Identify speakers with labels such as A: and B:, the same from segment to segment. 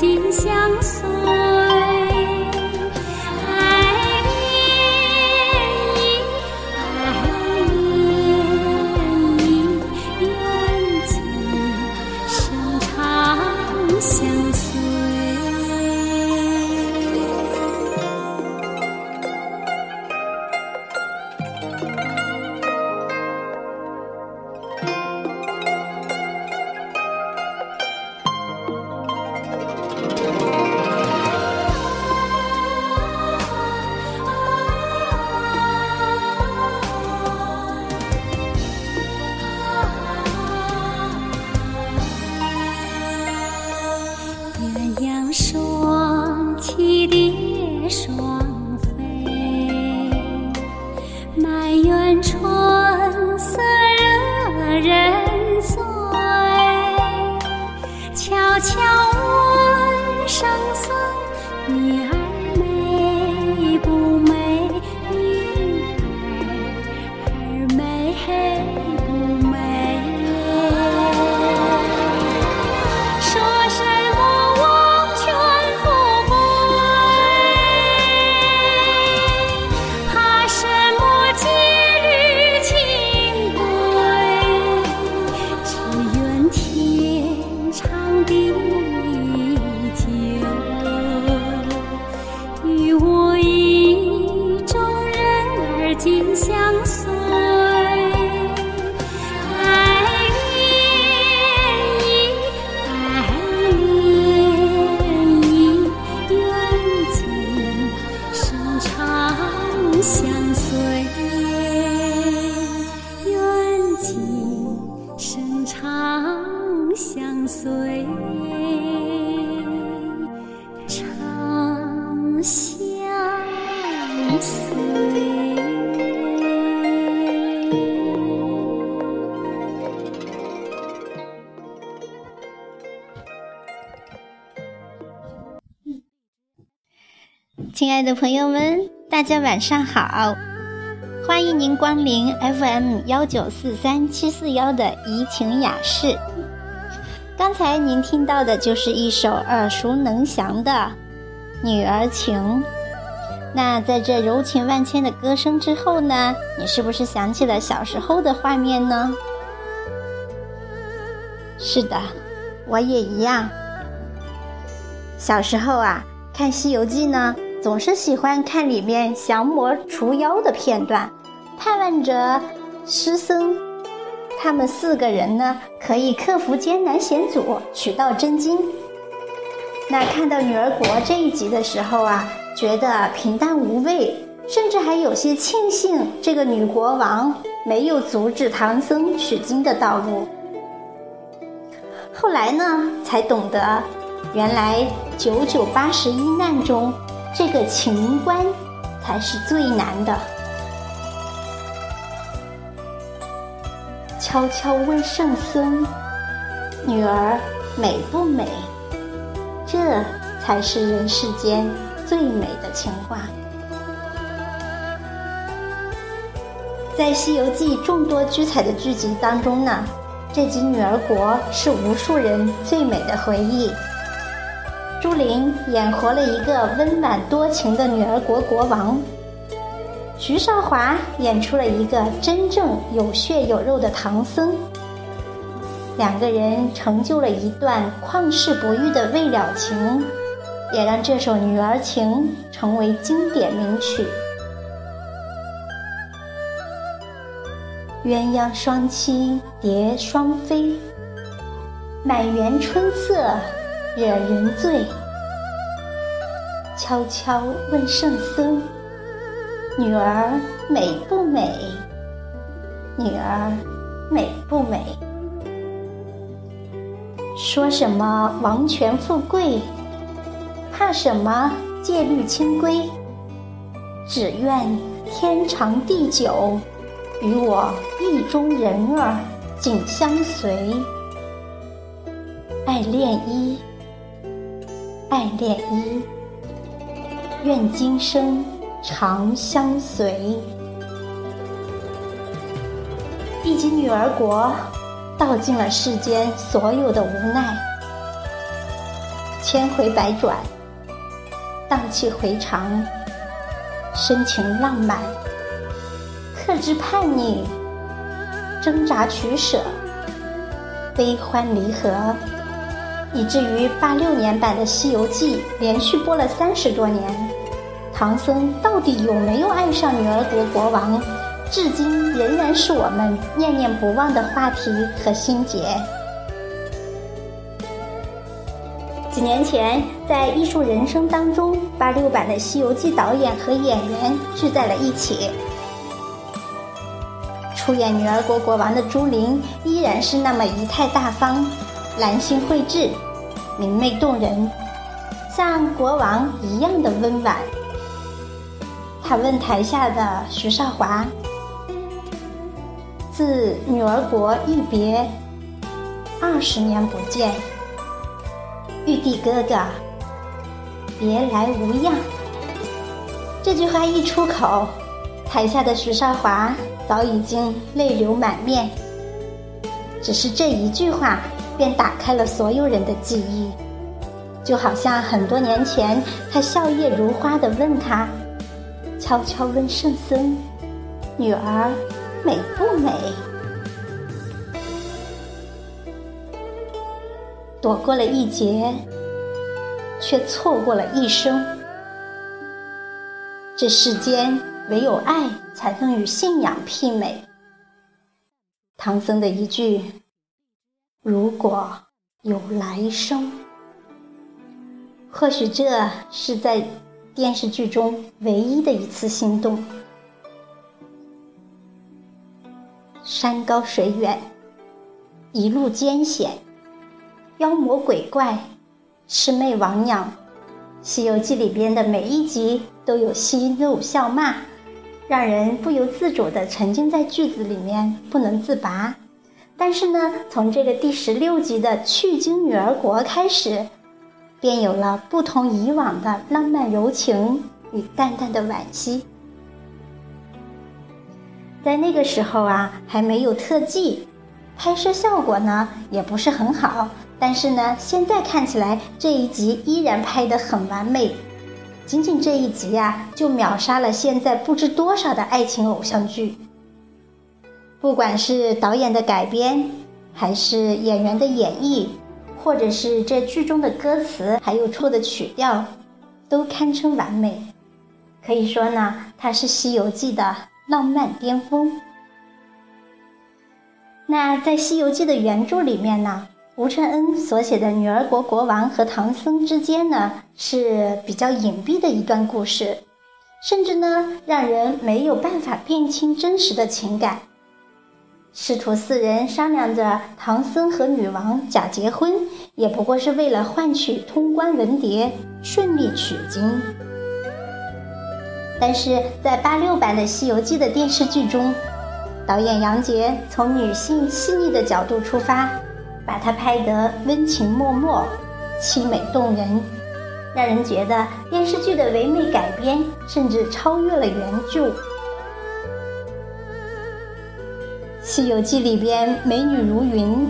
A: 心相随。
B: 的朋友们，大家晚上好！欢迎您光临 FM 幺九四三七四幺的怡情雅室。刚才您听到的就是一首耳熟能详的《女儿情》。那在这柔情万千的歌声之后呢，你是不是想起了小时候的画面呢？是的，我也一样。小时候啊，看《西游记》呢，总是喜欢看里面降魔除妖的片段，盼望着师僧他们四个人呢可以克服艰难险阻，取到真经。那看到女儿国这一集的时候啊，觉得平淡无味，甚至还有些庆幸这个女国王没有阻止唐僧取经的道路。后来呢，才懂得，原来九九八十一难中，这个情关才是最难的。悄悄问圣僧：“女儿美不美？”这才是人世间最美的情话。在《西游记》众多精彩的剧集当中呢，这集女儿国是无数人最美的回忆。朱琳演活了一个温婉多情的女儿国国王，徐少华演出了一个真正有血有肉的唐僧。两个人成就了一段旷世不遇的未了情，也让这首《女儿情》成为经典名曲。鸳鸯双栖蝶双飞，满园春色惹人醉。悄悄问圣僧：“女儿美不美？女儿美不美？”说什么王权富贵，怕什么戒律清规？只愿天长地久，与我意中人儿紧相随。爱恋一，爱恋一，愿今生长相随。一及女儿国，道尽了世间所有的无奈，千回百转，荡气回肠，深情浪漫，克制叛逆，挣扎取舍，悲欢离合，以至于八六年版的《西游记》连续播了三十多年，唐僧到底有没有爱上女儿国国王？至今仍然是我们念念不忘的话题和心结。几年前，在《艺术人生》当中，八六版的《西游记》导演和演员聚在了一起。出演女儿国国王的朱琳依然是那么仪态大方、兰心蕙质、明媚动人，像国王一样的温婉。他问台下的徐少华。自女儿国一别，二十年不见，玉帝哥哥，别来无恙。这句话一出口，台下的徐少华早已经泪流满面。只是这一句话，便打开了所有人的记忆，就好像很多年前，他笑靥如花的问他，悄悄问圣僧：“女儿。”美不美？躲过了一劫，却错过了一生。这世间唯有爱才能与信仰媲美。唐僧的一句“如果有来生”，或许这是在电视剧中唯一的一次心动。山高水远，一路艰险，妖魔鬼怪，魑魅魍魉，《西游记》里边的每一集都有嬉怒笑骂，让人不由自主地沉浸在句子里面不能自拔。但是呢，从这个第十六集的去经女儿国开始，便有了不同以往的浪漫柔情与淡淡的惋惜。在那个时候啊，还没有特技，拍摄效果呢也不是很好。但是呢，现在看起来这一集依然拍得很完美。仅仅这一集呀，就秒杀了现在不知多少的爱情偶像剧。不管是导演的改编，还是演员的演绎，或者是这剧中的歌词，还有错的曲调，都堪称完美。可以说呢，它是《西游记》的。浪漫巅峰。那在《西游记》的原著里面呢，吴承恩所写的女儿国国王和唐僧之间呢是比较隐蔽的一段故事，甚至呢让人没有办法辨清真实的情感。师徒四人商量着，唐僧和女王假结婚，也不过是为了换取通关文牒，顺利取经。但是在八六版的《西游记》的电视剧中，导演杨洁从女性细腻的角度出发，把它拍得温情脉脉、凄美动人，让人觉得电视剧的唯美改编甚至超越了原著。《西游记》里边美女如云，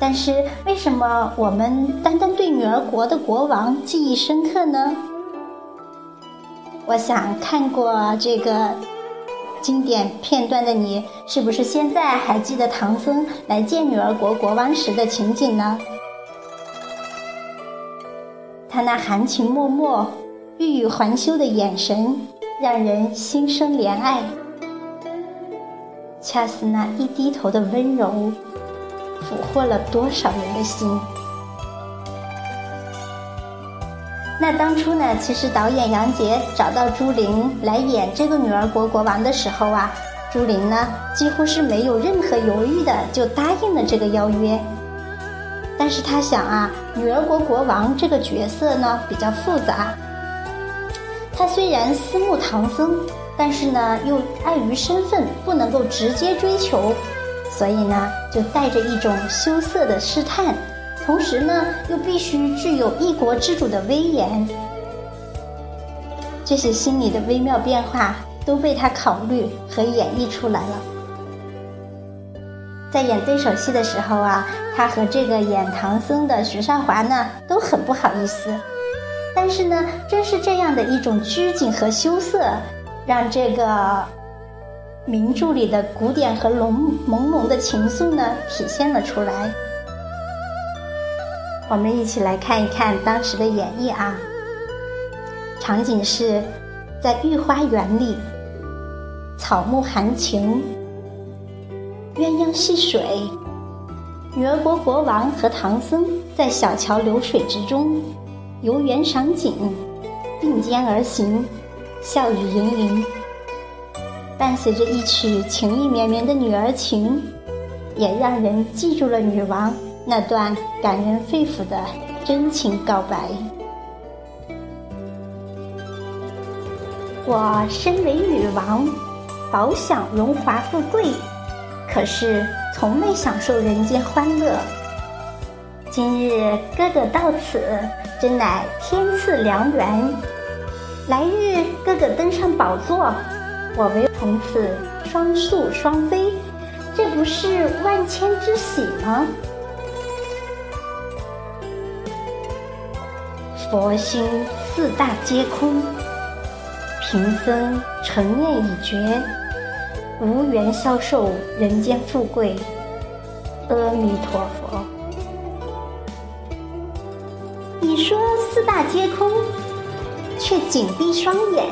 B: 但是为什么我们单单对女儿国的国王记忆深刻呢？我想看过这个经典片段的你，是不是现在还记得唐僧来见女儿国国王时的情景呢？他那含情脉脉、欲语还休的眼神，让人心生怜爱。恰似那一低头的温柔，俘获了多少人的心。那当初呢，其实导演杨洁找到朱琳来演这个女儿国国王的时候啊，朱琳呢几乎是没有任何犹豫的就答应了这个邀约。但是她想啊，女儿国国王这个角色呢比较复杂。她虽然思慕唐僧，但是呢又碍于身份不能够直接追求，所以呢就带着一种羞涩的试探，同时呢又必须具有一国之主的威严。这些心理的微妙变化都被他考虑和演绎出来了。在演对手戏的时候啊，他和这个演唐僧的徐少华呢都很不好意思。但是呢，正是这样的一种拘谨和羞涩，让这个名著里的古典和浓朦胧的情愫呢体现了出来。我们一起来看一看当时的演绎啊。场景是在御花园里，草木含情。鸳鸯戏水，女儿国国王和唐僧在小桥流水之中游园赏景，并肩而行，笑语盈盈。伴随着一曲情意绵绵的女儿情，也让人记住了女王那段感人肺腑的真情告白。我身为女王，饱享荣华富贵。可是从没享受人间欢乐。今日哥哥到此，真乃天赐良缘。来日哥哥登上宝座，我唯从此双宿双飞，这不是万千之喜吗？佛心四大皆空，贫僧诚念已绝。无缘消受人间富贵，阿弥陀佛。你说四大皆空，却紧闭双眼。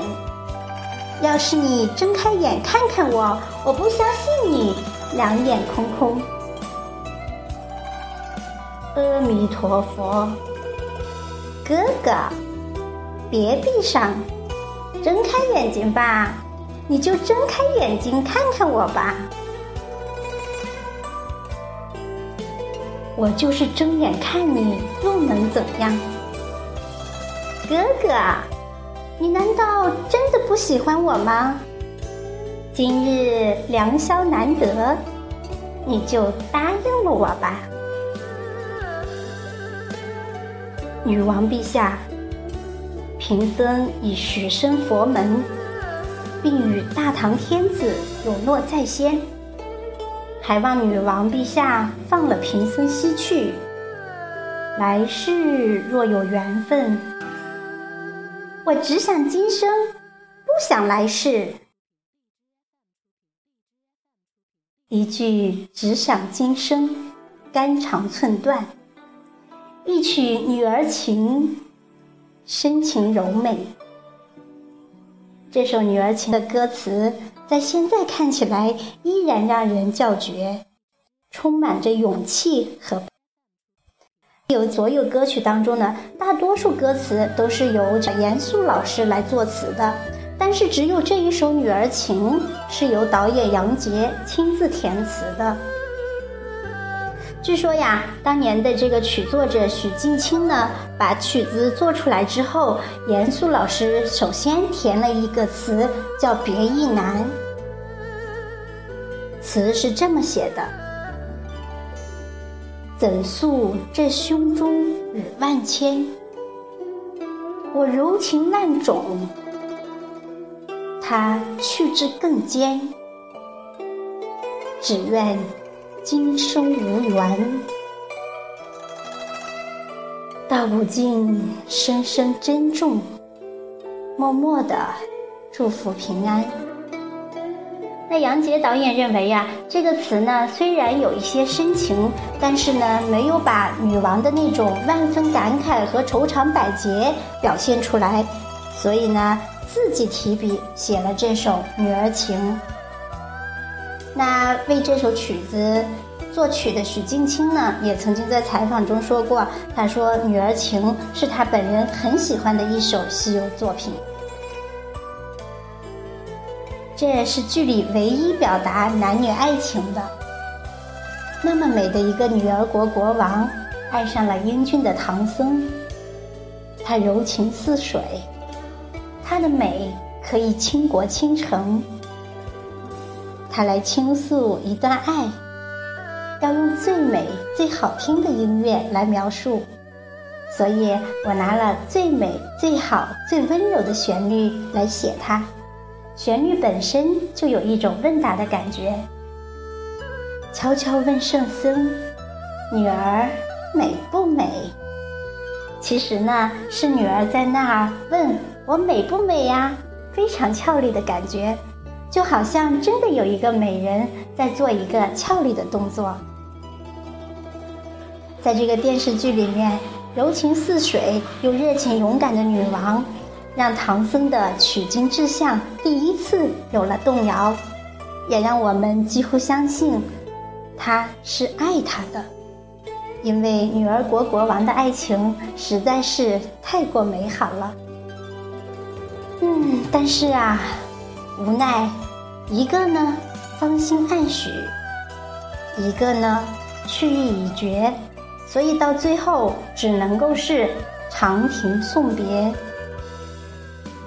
B: 要是你睁开眼看看我，我不相信你两眼空空。阿弥陀佛，哥哥，别闭上，睁开眼睛吧。你就睁开眼睛看看我吧，我就是睁眼看你，又能怎样？哥哥，你难道真的不喜欢我吗？今日良宵难得，你就答应了我吧。女王陛下，贫僧已许身佛门。并与大唐天子有诺在先，还望女王陛下放了贫僧西去。来世若有缘分，我只想今生，不想来世。一句只想今生，肝肠寸断；一曲女儿情，深情柔美。这首《女儿情》的歌词，在现在看起来依然让人叫绝，充满着勇气和。有所有歌曲当中呢，大多数歌词都是由严肃老师来作词的，但是只有这一首《女儿情》是由导演杨洁亲自填词的。据说呀，当年的这个曲作者许镜清呢，把曲子做出来之后，严肃老师首先填了一个词，叫《别亦难》。词是这么写的：怎诉这胸中语万千？我柔情万种，他去之更坚，只愿。今生无缘，道不尽，深深珍重，默默的祝福平安。那杨洁导演认为呀，这个词呢虽然有一些深情，但是呢没有把女王的那种万分感慨和愁肠百结表现出来，所以呢自己提笔写了这首《女儿情》。那为这首曲子作曲的许镜清呢，也曾经在采访中说过，他说《女儿情》是他本人很喜欢的一首西游作品。这是剧里唯一表达男女爱情的。那么美的一个女儿国国王，爱上了英俊的唐僧。他柔情似水，他的美可以倾国倾城。他来倾诉一段爱，要用最美最好听的音乐来描述，所以我拿了最美最好最温柔的旋律来写它。旋律本身就有一种问答的感觉。悄悄问圣僧：“女儿美不美？”其实呢，是女儿在那儿问我美不美呀，非常俏丽的感觉，就好像真的有一个美人在做一个俏丽的动作。在这个电视剧里面，柔情似水又热情勇敢的女王。让唐僧的取经志向第一次有了动摇，也让我们几乎相信他是爱他的，因为女儿国国王的爱情实在是太过美好了。嗯，但是啊，无奈一个呢芳心暗许，一个呢去意已决，所以到最后只能够是长亭送别。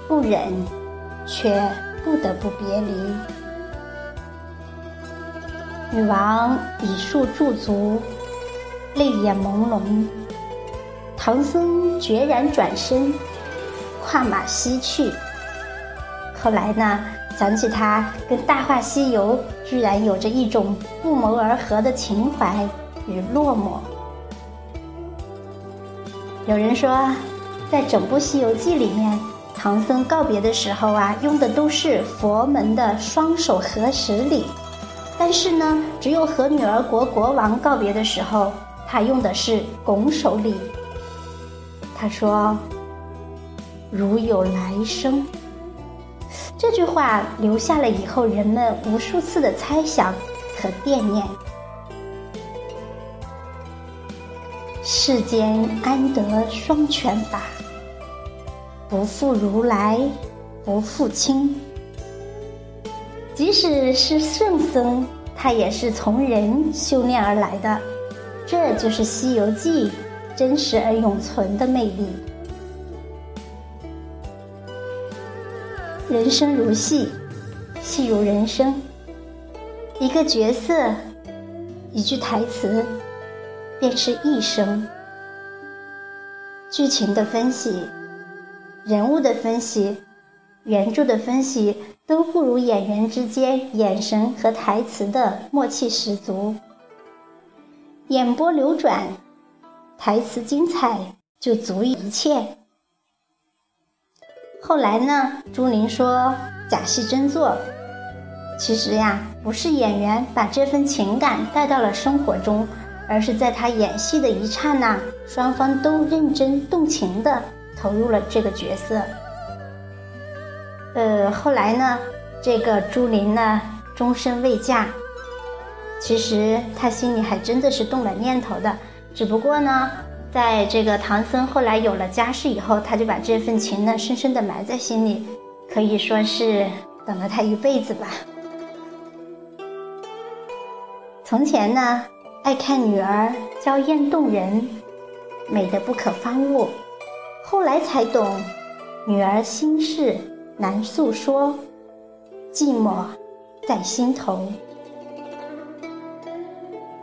B: 不忍，却不得不别离。女王以树驻足，泪眼朦胧。唐僧决然转身，跨马西去。后来呢，想起他跟《大话西游》居然有着一种不谋而合的情怀与落寞。有人说，在整部《西游记》里面。唐僧告别的时候啊，用的都是佛门的双手合十礼，但是呢，只有和女儿国国王告别的时候，他用的是拱手礼。他说：“如有来生。”这句话留下了以后人们无数次的猜想和惦念。世间安得双全法？不负如来，不负卿。即使是圣僧，他也是从人修炼而来的。这就是《西游记》真实而永存的魅力。人生如戏，戏如人生。一个角色，一句台词，便是一生。剧情的分析。人物的分析，原著的分析都不如演员之间眼神和台词的默契十足。眼波流转，台词精彩，就足以一切。后来呢？朱琳说假戏真做，其实呀，不是演员把这份情感带到了生活中，而是在他演戏的一刹那，双方都认真动情的。投入了这个角色，呃，后来呢，这个朱琳呢，终身未嫁。其实她心里还真的是动了念头的，只不过呢，在这个唐僧后来有了家室以后，他就把这份情呢，深深的埋在心里，可以说是等了他一辈子吧。从前呢，爱看女儿娇艳动人，美得不可方物。后来才懂，女儿心事难诉说，寂寞在心头。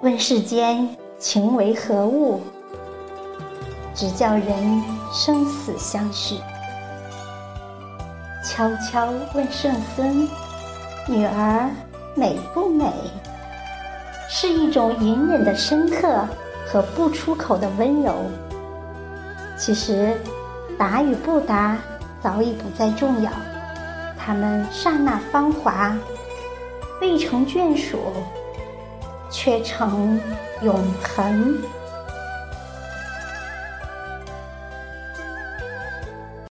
B: 问世间情为何物，只叫人生死相许。悄悄问圣僧，女儿美不美？是一种隐忍的深刻和不出口的温柔。其实。答与不答，早已不再重要。他们刹那芳华，未成眷属，却成永恒。